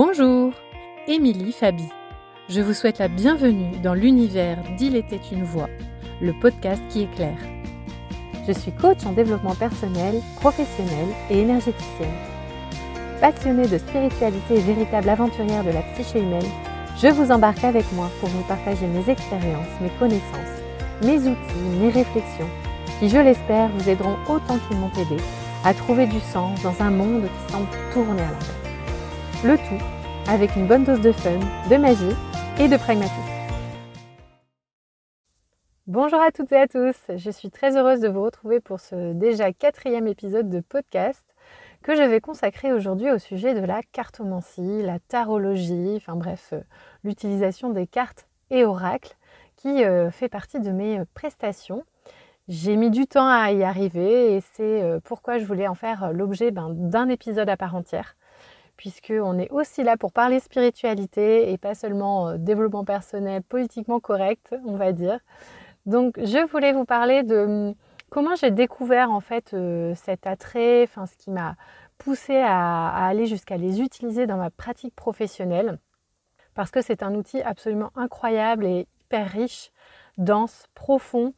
Bonjour, Émilie Fabi. Je vous souhaite la bienvenue dans l'univers d'Il était une voix, le podcast qui éclaire. Je suis coach en développement personnel, professionnel et énergéticienne. Passionnée de spiritualité et véritable aventurière de la psyché humaine, je vous embarque avec moi pour vous partager mes expériences, mes connaissances, mes outils, mes réflexions, qui, je l'espère, vous aideront autant qu'ils m'ont aidé à trouver du sens dans un monde qui semble tourner à l'envers. Le tout avec une bonne dose de fun, de magie et de pragmatisme. Bonjour à toutes et à tous, je suis très heureuse de vous retrouver pour ce déjà quatrième épisode de podcast que je vais consacrer aujourd'hui au sujet de la cartomancie, la tarologie, enfin bref, euh, l'utilisation des cartes et oracles qui euh, fait partie de mes euh, prestations. J'ai mis du temps à y arriver et c'est pourquoi je voulais en faire l'objet ben, d'un épisode à part entière puisqu'on est aussi là pour parler spiritualité et pas seulement euh, développement personnel politiquement correct, on va dire. Donc je voulais vous parler de hum, comment j'ai découvert en fait euh, cet attrait, enfin ce qui m'a poussé à, aller jusqu'à les utiliser dans ma pratique professionnelle, parce que c'est un outil absolument incroyable et hyper riche, dense, profond,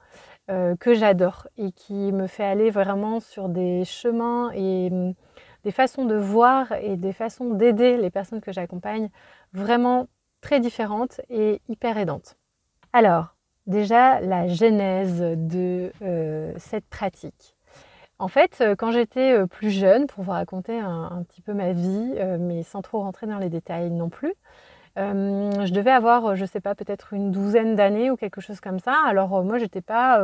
euh, que j'adore et qui me fait aller vraiment sur des chemins et hum, des façons de voir et des façons d'aider les personnes que j'accompagne vraiment très différentes et hyper aidantes. Alors, déjà, la genèse de euh, cette pratique. En fait, euh, quand j'étais euh, plus jeune, pour vous raconter un, petit peu ma vie, mais sans trop rentrer dans les détails non plus, je devais avoir, je ne sais pas, peut-être une douzaine d'années ou quelque chose comme ça. Alors moi, j'étais pas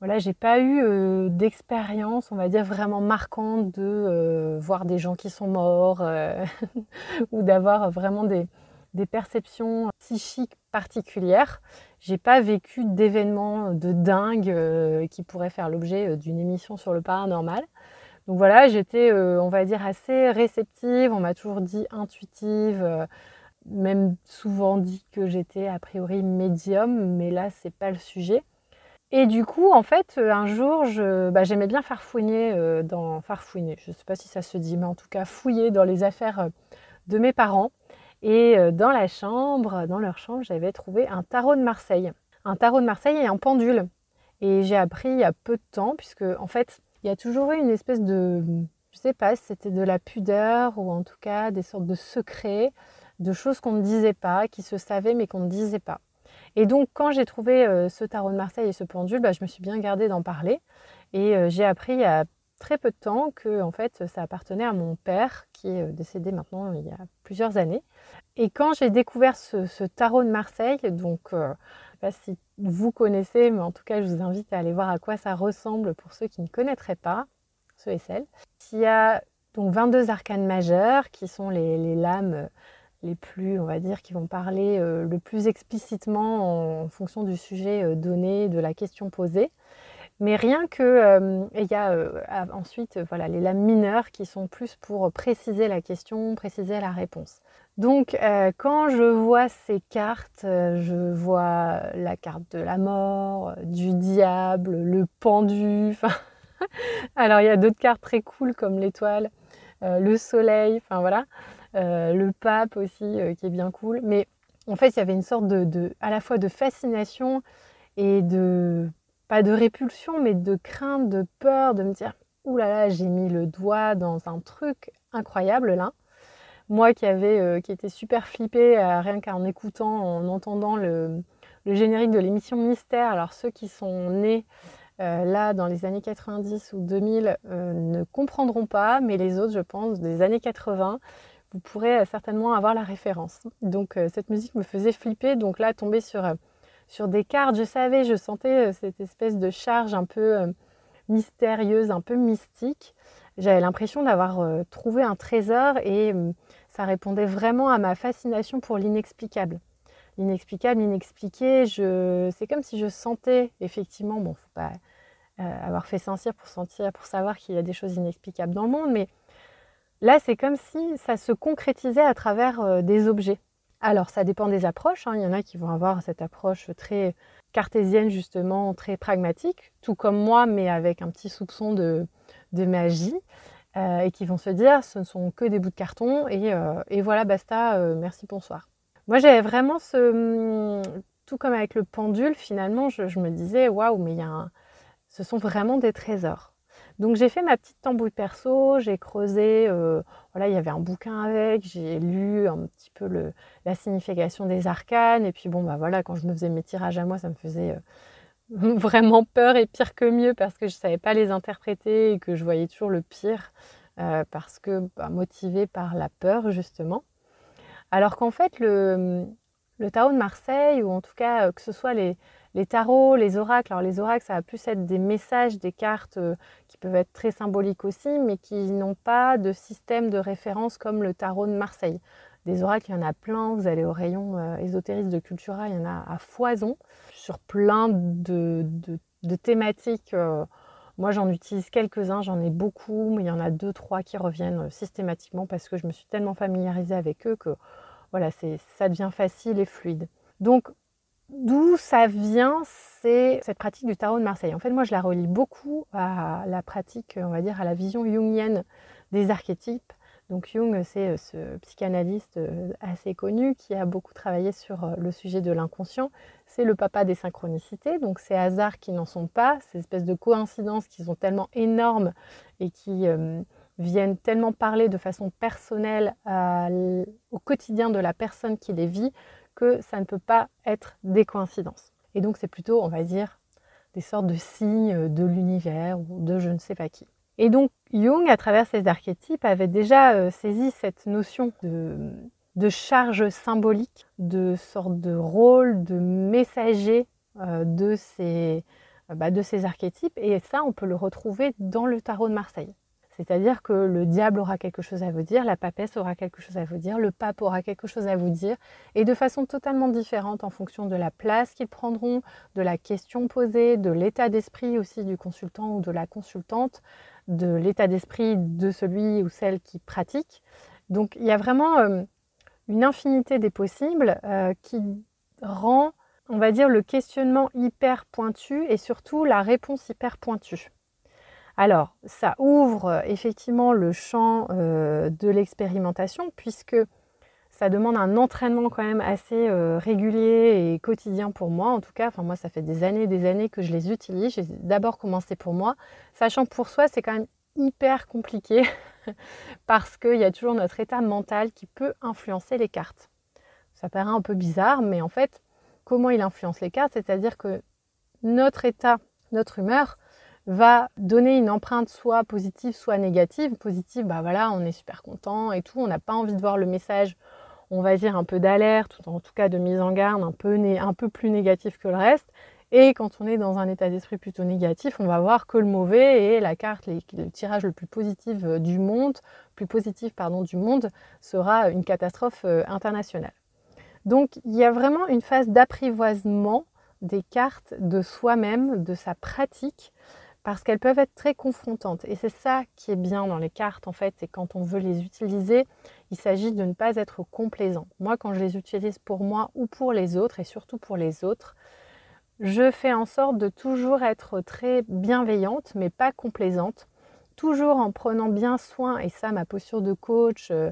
voilà, j'ai pas eu euh, d'expérience, on va dire, vraiment marquante de euh, voir des gens qui sont morts euh, ou d'avoir vraiment des, perceptions psychiques particulières. J'ai pas vécu d'événements de dingue qui pourraient faire l'objet d'une émission sur le paranormal. Donc voilà, j'étais, on va dire, assez réceptive. On m'a toujours dit intuitive, même souvent dit que j'étais a priori médium, mais là, c'est pas le sujet. Et du coup, en fait, euh, un jour, bah, j'aimais bien farfouiner euh, dans farfouiner. Je ne sais pas si ça se dit, mais en tout cas fouiller dans les affaires euh, de mes parents. Et dans la chambre, dans leur chambre, j'avais trouvé un tarot de Marseille, un tarot de Marseille et un pendule. Et j'ai appris il y a peu de temps, puisque en fait, il y a toujours eu une espèce de, je sais pas, si c'était de la pudeur ou en tout cas des sortes de secrets, de choses qu'on ne disait pas, qui se savaient mais qu'on ne disait pas. Et donc, quand j'ai trouvé euh, ce tarot de Marseille et ce pendule, bah, je me suis bien gardée d'en parler. Et euh, j'ai appris il y a très peu de temps que en fait, ça appartenait à mon père, qui est euh, décédé maintenant il y a plusieurs années. Et quand j'ai découvert ce, tarot de Marseille, donc je ne sais pas si vous connaissez, mais en tout cas, je vous invite à aller voir à quoi ça ressemble pour ceux qui ne connaîtraient pas, ceux et celles. Il y a donc 22 arcanes majeures qui sont les, les lames les plus, on va dire, qui vont parler euh, le plus explicitement en, fonction du sujet euh, donné, de la question posée. Mais rien que, euh, il y a ensuite voilà, les lames mineures qui sont plus pour préciser la question, préciser la réponse. Donc quand je vois ces cartes, je vois la carte de la mort, du diable, le pendu. Alors il y a d'autres cartes très cool comme l'étoile, le soleil, enfin voilà. Euh, le pape aussi euh, qui est bien cool. Mais en fait, il y avait une sorte de, à la fois de fascination et de, pas de répulsion, mais de crainte, de peur, de me dire, ouh là là, j'ai mis le doigt dans un truc incroyable là. Moi qui avait, euh, qui était super flippée rien qu'en écoutant, en entendant le, générique de l'émission Mystère. Alors ceux qui sont nés là dans les années 90 ou 2000 ne comprendront pas, mais les autres, je pense, des années 80, vous pourrez euh, certainement avoir la référence. Donc euh, cette musique me faisait flipper, donc là tomber sur, euh, sur des cartes, je savais, je sentais cette espèce de charge un peu mystérieuse, un peu mystique. J'avais l'impression d'avoir trouvé un trésor et ça répondait vraiment à ma fascination pour l'inexplicable. L'inexplicable, l'inexpliqué, je... c'est comme si je sentais effectivement, bon, faut pas avoir fait sentir pour sentir, pour savoir qu'il y a des choses inexplicables dans le monde, mais Là, c'est comme si ça se concrétisait à travers euh, des objets. Alors, ça dépend des approches. Hein. Il y en a qui vont avoir cette approche très cartésienne, justement, très pragmatique, tout comme moi, mais avec un petit soupçon de, magie. et qui vont se dire ce ne sont que des bouts de carton et, et voilà, basta, merci, bonsoir. Moi, j'avais vraiment ce. Tout comme avec le pendule, finalement, je, me disais waouh, mais il y a un... ce sont vraiment des trésors. Donc j'ai fait ma petite tambouille perso, j'ai creusé, euh, voilà, il y avait un bouquin avec, j'ai lu un petit peu la signification des arcanes, et puis bon, bah voilà, quand je me faisais mes tirages à moi, ça me faisait euh, vraiment peur et pire que mieux parce que je ne savais pas les interpréter et que je voyais toujours le pire euh, parce que bah, par la peur justement. Alors qu'en fait, le, le tarot de Marseille, ou en tout cas que ce soit les, les tarots, les oracles, alors les oracles, ça va plus être des messages, des cartes euh, qui peuvent être très symboliques aussi, mais qui n'ont pas de système de référence comme le tarot de Marseille. Des oracles, il y en a plein. Vous allez au rayon euh, ésotériste de Cultura, il y en a à foison sur plein de, thématiques. Euh, moi, j'en utilise quelques-uns, j'en ai beaucoup, mais il y en a deux, trois qui reviennent systématiquement parce que je me suis tellement familiarisée avec eux que voilà, ça devient facile et fluide. Donc, D'où ça vient, c'est cette pratique du tarot de Marseille. En fait, moi, je la relie beaucoup à la pratique, on va dire, à la vision jungienne des archétypes. Donc Jung, c'est euh, ce psychanalyste euh, assez connu qui a beaucoup travaillé sur euh, le sujet de l'inconscient. C'est le papa des synchronicités, donc ces hasards qui n'en sont pas, ces espèces de coïncidences qui sont tellement énormes et qui viennent tellement parler de façon personnelle au quotidien de la personne qui les vit que ça ne peut pas être des coïncidences. Et donc c'est plutôt, on va dire, des sortes de signes de l'univers ou de je ne sais pas qui. Et donc Jung, à travers ses archétypes, avait déjà euh, saisi cette notion de, charge symbolique, de sorte de rôle, de messager euh, de, ces, bah, de ces archétypes. Et ça, on peut le retrouver dans le tarot de Marseille. C'est-à-dire que le diable aura quelque chose à vous dire, la papesse aura quelque chose à vous dire, le pape aura quelque chose à vous dire, et de façon totalement différente en fonction de la place qu'ils prendront, de la question posée, de l'état d'esprit aussi du consultant ou de la consultante, de l'état d'esprit de celui ou celle qui pratique. Donc il y a vraiment euh, une infinité des possibles euh, qui rend, on va dire, le questionnement hyper pointu et surtout la réponse hyper pointue. Alors, ça ouvre euh, effectivement le champ euh, de l'expérimentation puisque ça demande un entraînement quand même assez euh, régulier et quotidien pour moi. En tout cas, enfin moi, ça fait des années et des années que je les utilise. J'ai d'abord commencé pour moi, sachant que pour soi, c'est quand même hyper compliqué parce qu'il y a toujours notre état mental qui peut influencer les cartes. Ça paraît un peu bizarre, mais en fait, comment il influence les cartes? C'est-à-dire que notre état, notre humeur, va donner une empreinte soit positive, soit négative. Positive, bah voilà, on est super content et tout, on n'a pas envie de voir le message, on va dire un peu d'alerte, en tout cas de mise en garde, un peu, un peu plus négatif que le reste. Et quand on est dans un état d'esprit plutôt négatif, on va voir que le mauvais et la carte, le tirage le plus positif euh, du monde, plus positif pardon du monde, sera une catastrophe euh, internationale. Donc il y a vraiment une phase d'apprivoisement des cartes de soi-même, de sa pratique, parce qu'elles peuvent être très confrontantes. Et c'est ça qui est bien dans les cartes, en fait, et quand on veut les utiliser, il s'agit de ne pas être complaisant. Moi, quand je les utilise pour moi ou pour les autres, et surtout pour les autres, je fais en sorte de toujours être très bienveillante, mais pas complaisante, toujours en prenant bien soin, et ça, ma posture de coach euh,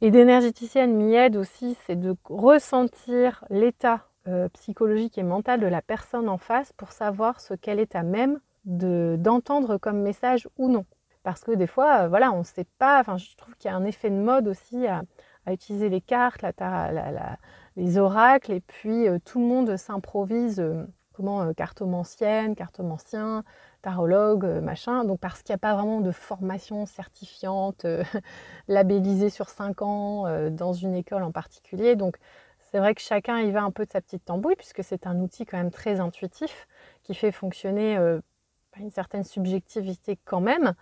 et d'énergéticienne m'y aide aussi, c'est de ressentir l'état euh, psychologique et mental de la personne en face pour savoir ce qu'elle est à même d'entendre comme message ou non. Parce que des fois, euh, voilà, on ne sait pas, enfin, je trouve qu'il y a un effet de mode aussi à, utiliser les cartes, la, les oracles, et puis euh, tout le monde s'improvise, euh, comment, cartomancienne, cartomancien, tarologue, machin. Donc parce qu'il n'y a pas vraiment de formation certifiante, labellisée sur 5 ans dans une école en particulier. Donc c'est vrai que chacun y va un peu de sa petite tambouille, puisque c'est un outil quand même très intuitif qui fait fonctionner une certaine subjectivité quand même.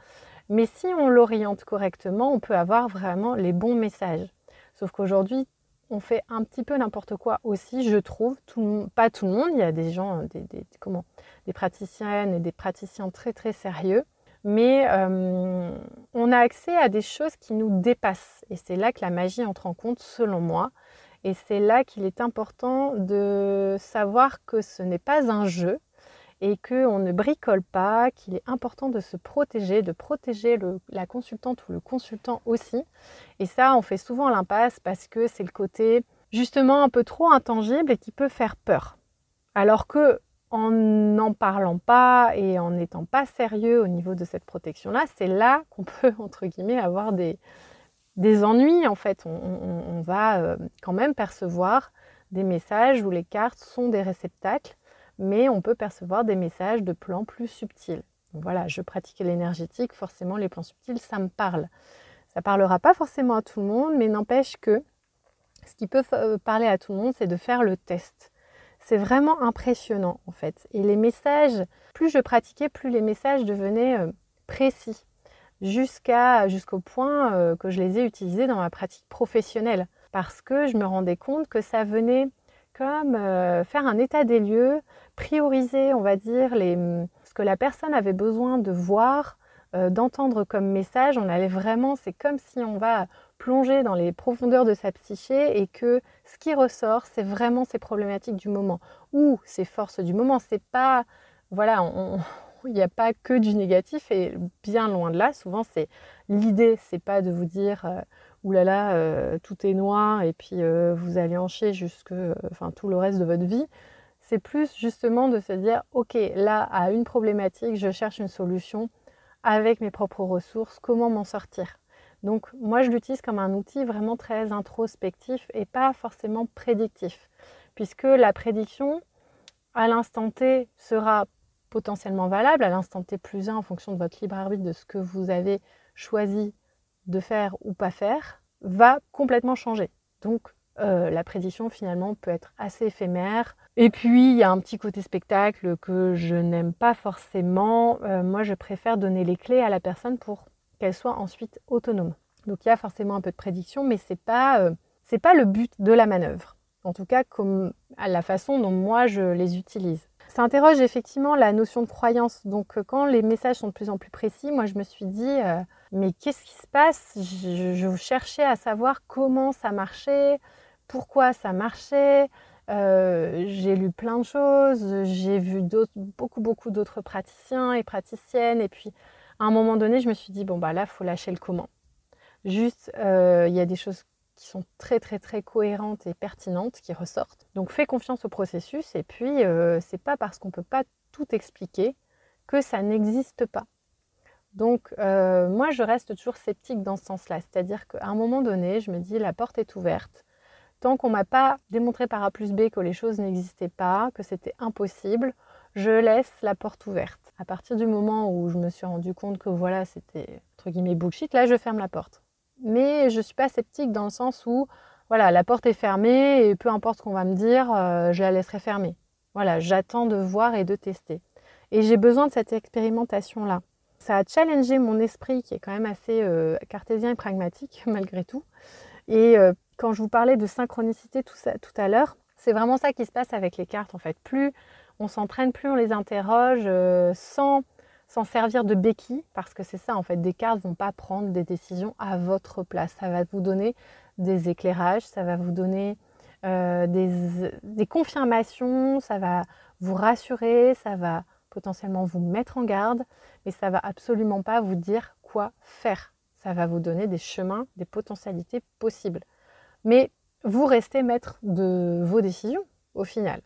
Mais si on l'oriente correctement, on peut avoir vraiment les bons messages. Sauf qu'aujourd'hui, on fait un petit peu n'importe quoi aussi, je trouve. pas tout le monde, il y a des gens, des, comment, des praticiennes et des praticiens très très sérieux. Mais euh, on a accès à des choses qui nous dépassent. Et c'est là que la magie entre en compte, selon moi. Et c'est là qu'il est important de savoir que ce n'est pas un jeu, et qu'on ne bricole pas, qu'il est important de se protéger, de protéger la consultante ou le consultant aussi. Et ça, on fait souvent l'impasse parce que c'est le côté justement un peu trop intangible et qui peut faire peur. Alors que en n'en parlant pas et en n'étant pas sérieux au niveau de cette protection-là, c'est là qu'on peut, entre guillemets, avoir des, des ennuis. En fait, on, va euh, quand même percevoir des messages où les cartes sont des réceptacles mais on peut percevoir des messages de plans plus subtils. voilà, je pratique l'énergétique, forcément les plans subtils, ça me parle. Ça parlera pas forcément à tout le monde, mais n'empêche que ce qui peut euh, parler à tout le monde, c'est de faire le test. C'est vraiment impressionnant en fait. Et les messages, plus je pratiquais, plus les messages devenaient euh, précis, jusqu'au point euh, que je les ai utilisés dans ma pratique professionnelle, parce que je me rendais compte que ça venait comme faire un état des lieux prioriser, on va dire, les, ce que la personne avait besoin de voir, euh, d'entendre comme message. On allait vraiment, c'est comme si on va plonger dans les profondeurs de sa psyché et que ce qui ressort, c'est vraiment ces problématiques du moment ou ces forces du moment. C'est pas, voilà, il n'y a pas que du négatif et bien loin de là. Souvent, c'est l'idée, c'est pas de vous dire euh, oulala, euh, tout est noir et puis vous allez en chier jusque, tout le reste de votre vie. C'est plus justement de se dire, ok, là, à une problématique, je cherche une solution avec mes propres ressources, comment m'en sortir? Donc moi, je l'utilise comme un outil vraiment très introspectif et pas forcément prédictif, puisque la prédiction, à l'instant T, sera potentiellement valable, à l'instant T plus 1 en fonction de votre libre arbitre, de ce que vous avez choisi de faire ou pas faire, va complètement changer. Donc euh, la prédiction finalement peut être assez éphémère, et puis, il y a un petit côté spectacle que je n'aime pas forcément. Euh, moi, je préfère donner les clés à la personne pour qu'elle soit ensuite autonome. Donc, il y a forcément un peu de prédiction, mais ce n'est pas, euh, pas le but de la manœuvre. En tout cas, comme la façon dont moi, je les utilise. Ça interroge effectivement la notion de croyance. Donc, quand les messages sont de plus en plus précis, moi, je me suis dit, mais qu'est-ce qui se passe? Je cherchais à savoir comment ça marchait, pourquoi ça marchait. Euh, j'ai lu plein de choses, j'ai vu beaucoup, beaucoup d'autres praticiens et praticiennes. Et puis, à un moment donné, je me suis dit, bon, bah là, faut lâcher le comment. Juste, euh, il y a des choses qui sont très, très, très cohérentes et pertinentes qui ressortent. Donc, fais confiance au processus. Et puis, euh, c'est pas parce qu'on peut pas tout expliquer que ça n'existe pas. Donc, moi, je reste toujours sceptique dans ce sens-là. C'est-à-dire qu'à un moment donné, je me dis, la porte est ouverte Tant qu'on m'a pas démontré par A plus B que les choses n'existaient pas, que c'était impossible, je laisse la porte ouverte. À partir du moment où je me suis rendu compte que voilà, c'était entre guillemets bullshit, là je ferme la porte. Mais je suis pas sceptique dans le sens où voilà, la porte est fermée et peu importe ce qu'on va me dire, euh, je la laisserai fermer. Voilà, j'attends de voir et de tester. Et j'ai besoin de cette expérimentation-là. Ça a challengé mon esprit qui est quand même assez euh, cartésien et pragmatique malgré tout. Et euh, quand je vous parlais de synchronicité tout, à l'heure, c'est vraiment ça qui se passe avec les cartes en fait. Plus on s'entraîne, plus on les interroge euh, sans s'en servir de béquille, parce que c'est ça en fait, des cartes ne vont pas prendre des décisions à votre place. Ça va vous donner des éclairages, ça va vous donner euh, des, des, confirmations, ça va vous rassurer, ça va potentiellement vous mettre en garde, mais ça va absolument pas vous dire quoi faire. Ça va vous donner des chemins, des potentialités possibles. Mais vous restez maître de vos décisions au final.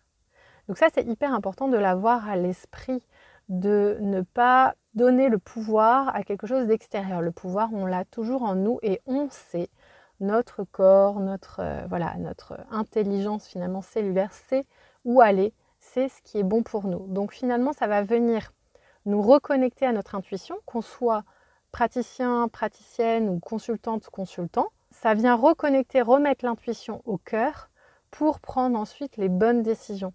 Donc ça, c'est hyper important de l'avoir à l'esprit, de ne pas donner le pouvoir à quelque chose d'extérieur. Le pouvoir, on l'a toujours en nous et on sait. Notre corps, notre, euh, voilà, notre intelligence finalement cellulaire sait où aller, c'est ce qui est bon pour nous. Donc finalement, ça va venir nous reconnecter à notre intuition, qu'on soit praticien, praticienne ou consultante, consultant ça vient reconnecter, remettre l'intuition au cœur pour prendre ensuite les bonnes décisions,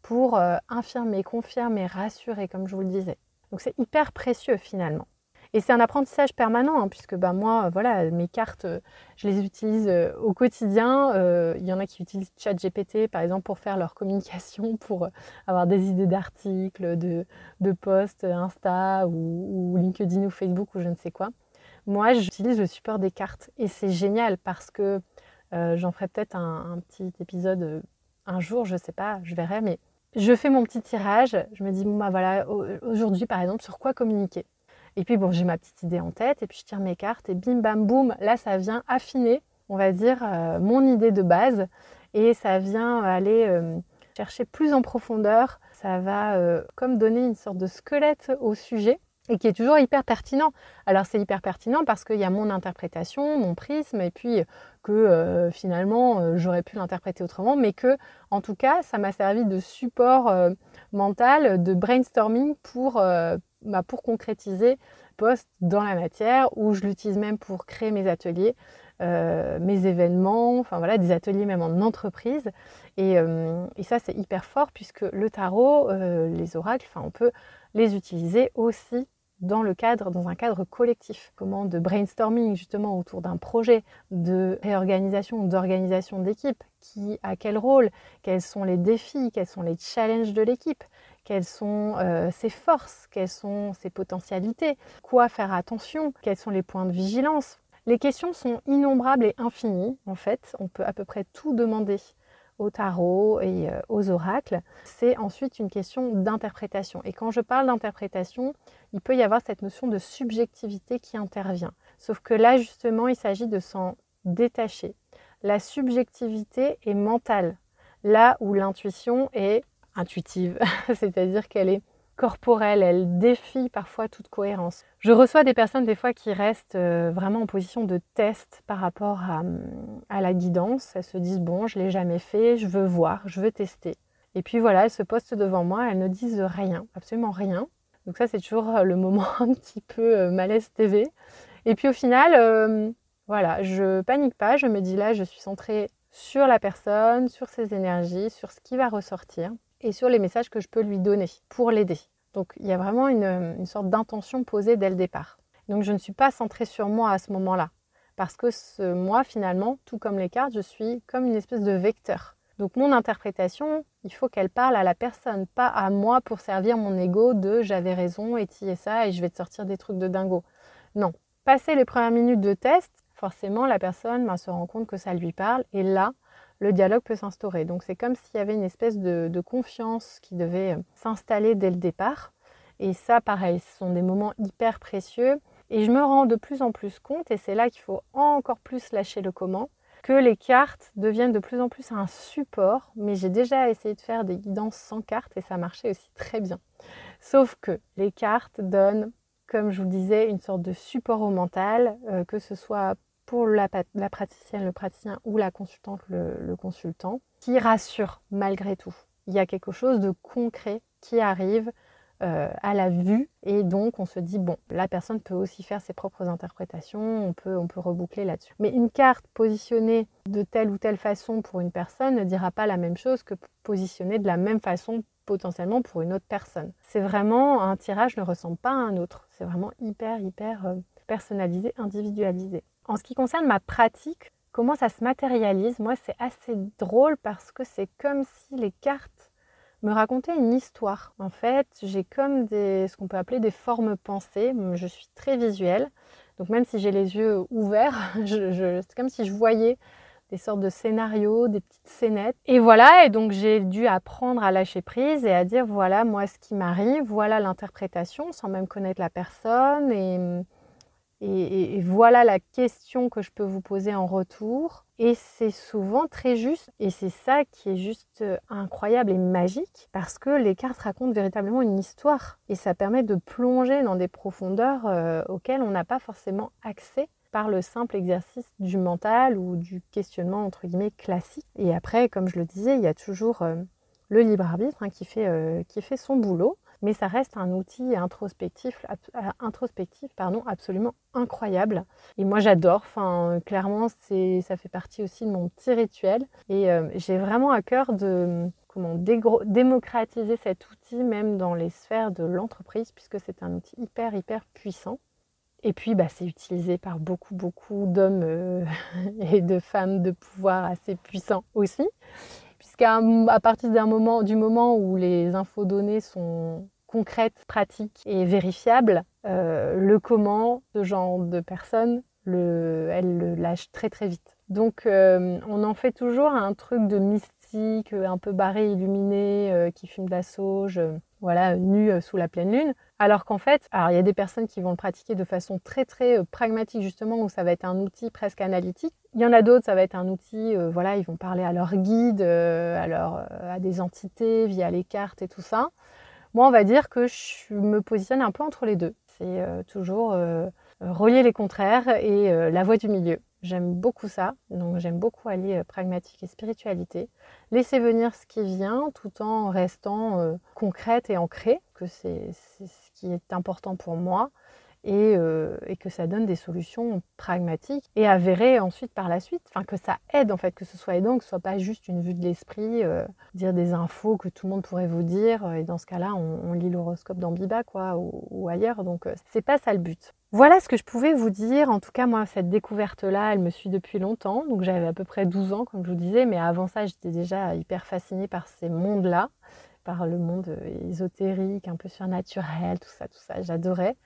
pour euh, infirmer, confirmer, rassurer, comme je vous le disais. Donc c'est hyper précieux finalement. Et c'est un apprentissage permanent, hein, puisque bah, moi, voilà, mes cartes, euh, je les utilise euh, au quotidien. Il y en a qui utilisent ChatGPT, par exemple, pour faire leur communication, pour avoir des idées d'articles, de, posts Insta ou LinkedIn ou Facebook ou je ne sais quoi. Moi, j'utilise le support des cartes et c'est génial parce que euh, j'en ferai peut-être un, petit épisode euh, un jour, je sais pas, je verrai, mais je fais mon petit tirage, je me dis, bon, bah voilà, aujourd'hui par exemple, sur quoi communiquer? Et puis, bon, j'ai ma petite idée en tête, et puis je tire mes cartes, et bim, bam, boum, là, ça vient affiner, on va dire, euh, mon idée de base, et ça vient aller chercher plus en profondeur, ça va comme donner une sorte de squelette au sujet et qui est toujours hyper pertinent. Alors c'est hyper pertinent parce qu'il y a mon interprétation, mon prisme, et puis que euh, finalement euh, j'aurais pu l'interpréter autrement, mais que en tout cas ça m'a servi de support euh, mental, de brainstorming pour, bah, pour concrétiser poste dans la matière, où je l'utilise même pour créer mes ateliers. mes événements, enfin voilà, des ateliers même en entreprise. Et, et ça, c'est hyper fort puisque le tarot, les oracles, enfin, on peut les utiliser aussi dans le cadre, dans un cadre collectif. Comment de brainstorming justement autour d'un projet de réorganisation, d'organisation d'équipe, qui a quel rôle, quels sont les défis, quels sont les challenges de l'équipe, quelles sont euh, ses forces, quelles sont ses potentialités, quoi faire attention, quels sont les points de vigilance? Les questions sont innombrables et infinies en fait, on peut à peu près tout demander au tarot et euh, aux oracles, c'est ensuite une question d'interprétation. Et quand je parle d'interprétation, il peut y avoir cette notion de subjectivité qui intervient. Sauf que là, justement, il s'agit de s'en détacher. La subjectivité est mentale, là où l'intuition est intuitive, c'est-à-dire qu'elle est corporelle, elle défie parfois toute cohérence. Je reçois des personnes des fois qui restent euh, vraiment en position de test par rapport à, la guidance. Elles se disent bon, je l'ai jamais fait, je veux voir, je veux tester. Et puis voilà, elles se postent devant moi, elles ne disent rien, absolument rien. Donc ça c'est toujours euh, le moment un petit peu euh, malaise TV. Et puis au final, voilà, je panique pas, je me dis là, je suis centrée sur la personne, sur ses énergies, sur ce qui va ressortir et sur les messages que je peux lui donner pour l'aider. Donc il y a vraiment une, sorte d'intention posée dès le départ. Donc je ne suis pas centrée sur moi à ce moment-là. Parce que ce moi, finalement, tout comme les cartes, je suis comme une espèce de vecteur. Donc mon interprétation, il faut qu'elle parle à la personne, pas à moi pour servir mon ego de j'avais raison et et ça et je vais te sortir des trucs de dingo. Non. Passer les premières minutes de test, forcément la personne ben, se rend compte que ça lui parle et là, le dialogue peut s'instaurer. Donc c'est comme s'il y avait une espèce de, confiance qui devait euh, s'installer dès le départ. Et ça, pareil, ce sont des moments hyper précieux. Et je me rends de plus en plus compte, et c'est là qu'il faut encore plus lâcher le comment, que les cartes deviennent de plus en plus un support. Mais j'ai déjà essayé de faire des guidances sans cartes et ça marchait aussi très bien. Sauf que les cartes donnent, comme je vous le disais, une sorte de support au mental, euh, que ce soit pour la, praticienne, le praticien ou la consultante, le, consultant, qui rassure malgré tout. Il y a quelque chose de concret qui arrive euh, à la vue et donc on se dit bon la personne peut aussi faire ses propres interprétations on peut on peut reboucler là-dessus. Mais une carte positionnée de telle ou telle façon pour une personne ne dira pas la même chose que positionnée de la même façon potentiellement pour une autre personne. C'est vraiment un tirage ne ressemble pas à un autre. C'est vraiment hyper hyper euh, personnalisé individualisé en ce qui concerne ma pratique, comment ça se matérialise, moi c'est assez drôle parce que c'est comme si les cartes me racontaient une histoire. En fait, j'ai comme des, ce qu'on peut appeler des formes pensées. Je suis très visuelle. Donc même si j'ai les yeux ouverts, c'est comme si je voyais des sortes de scénarios, des petites scénettes. Et voilà, et donc j'ai dû apprendre à lâcher prise et à dire voilà moi ce qui m'arrive, voilà l'interprétation sans même connaître la personne et et, voilà la question que je peux vous poser en retour. Et c'est souvent très juste. Et c'est ça qui est juste euh, incroyable et magique parce que les cartes racontent véritablement une histoire. Et ça permet de plonger dans des profondeurs euh, auxquelles on n'a pas forcément accès par le simple exercice du mental ou du questionnement entre guillemets classique. Et après, comme je le disais, il y a toujours euh, le libre arbitre hein, qui, fait, qui fait son boulot mais ça reste un outil introspectif, euh, absolument incroyable. Et moi j'adore, enfin, clairement ça fait partie aussi de mon petit rituel. Et euh, j'ai vraiment à cœur de comment, démocratiser cet outil même dans les sphères de l'entreprise, puisque c'est un outil hyper, hyper puissant. Et puis, bah, c'est utilisé par beaucoup, beaucoup d'hommes euh, et de femmes de pouvoir assez puissants aussi à partir d'un moment, du moment où les infos données sont concrètes, pratiques et vérifiables, euh, le comment, ce genre de personnes, le, elles le lâchent très très vite. Donc euh, on en fait toujours un truc de mystique un peu barré, illuminé, qui fume de la sauge, voilà, nu sous la pleine lune. Alors qu'en fait, alors il y a des personnes qui vont le pratiquer de façon très très pragmatique justement, où ça va être un outil presque analytique. Il y en a d'autres, ça va être un outil, voilà, ils vont parler à leur guide, à, à des entités via les cartes et tout ça. Moi, on va dire que je me positionne un peu entre les deux. C'est toujours relier les contraires et la voie du milieu. J'aime beaucoup ça, donc j'aime beaucoup allier euh, pragmatique et spiritualité. Laisser venir ce qui vient tout en restant euh, concrète et ancrée, que c'est ce qui est important pour moi, euh, et, que ça donne des solutions pragmatiques et avérées ensuite par la suite. Enfin, que ça aide en fait, que ce soit aidant, que ce soit pas juste une vue de l'esprit, dire des infos que tout le monde pourrait vous dire, et dans ce cas-là, on, lit l'horoscope dans quoi, ou, ailleurs. Donc, c'est pas ça le but. Voilà ce que je pouvais vous dire. En tout cas, moi, cette découverte-là, elle me suit depuis longtemps. Donc, j'avais à peu près 12 ans, comme je vous disais. Mais avant ça, j'étais déjà hyper fascinée par ces mondes-là, par le monde euh, ésotérique, un peu surnaturel, tout ça, tout ça. J'adorais.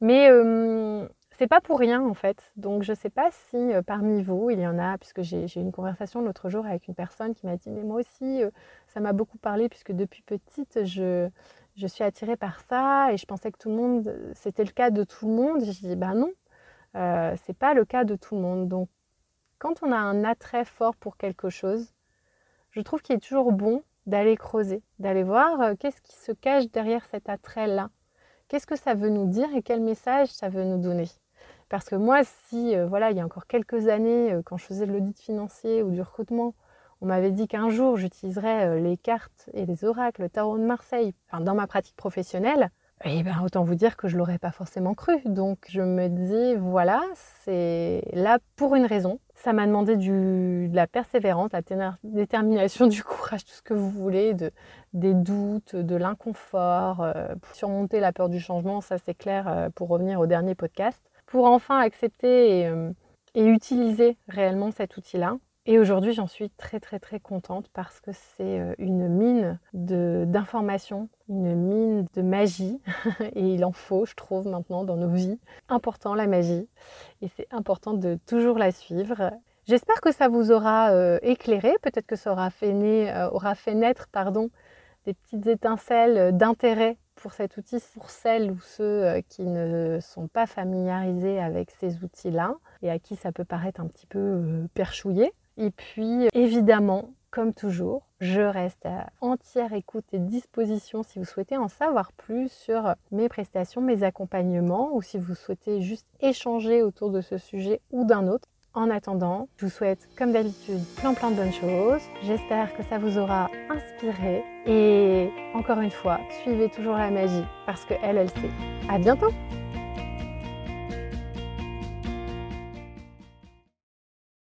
Mais euh, c'est pas pour rien, en fait. Donc, je sais pas si euh, parmi vous, il y en a, puisque j'ai eu une conversation l'autre jour avec une personne qui m'a dit Mais moi aussi, ça m'a beaucoup parlé, puisque depuis petite, je suis attirée par ça et je pensais que tout le monde, c'était le cas de tout le monde. J'ai dit, ben non, euh, c'est pas le cas de tout le monde. Donc, quand on a un attrait fort pour quelque chose, je trouve qu'il est toujours bon d'aller creuser, d'aller voir euh, qu'est-ce qui se cache derrière cet attrait-là. Qu'est-ce que ça veut nous dire et quel message ça veut nous donner Parce que moi, si, euh, voilà, il y a encore quelques années, quand je faisais de l'audit financier ou du recrutement, on m'avait dit qu'un jour j'utiliserais euh, les cartes et les oracles, le tarot de Marseille, dans ma pratique professionnelle. Et ben autant vous dire que je l'aurais pas forcément cru. Donc je me dis voilà, c'est là pour une raison. Ça m'a demandé de la persévérance, la détermination, du courage, tout ce que vous voulez, de, des doutes, de l'inconfort, euh, pour surmonter la peur du changement, ça c'est clair euh, pour revenir au dernier podcast, pour enfin accepter et utiliser réellement cet outil-là. Et aujourd'hui, j'en suis très très très contente parce que c'est euh, une mine d'informations, une mine de magie. Et il en faut, je trouve, maintenant dans nos vies. Important la magie. Et c'est important de toujours la suivre. J'espère que ça vous aura euh, éclairé, peut-être que ça aura fait, euh, aura fait naître pardon, des petites étincelles d'intérêt pour cet outil pour celles ou ceux qui ne sont pas familiarisés avec ces outils-là et à qui ça peut paraître un petit peu perchouillé. Et puis, évidemment, comme toujours, je reste à entière écoute et disposition si vous souhaitez en savoir plus sur mes prestations, mes accompagnements ou si vous souhaitez juste échanger autour de ce sujet ou d'un autre. En attendant, je vous souhaite comme d'habitude plein plein de bonnes choses. J'espère que ça vous aura inspiré et encore une fois, suivez toujours la magie parce que elle, elle sait. À bientôt!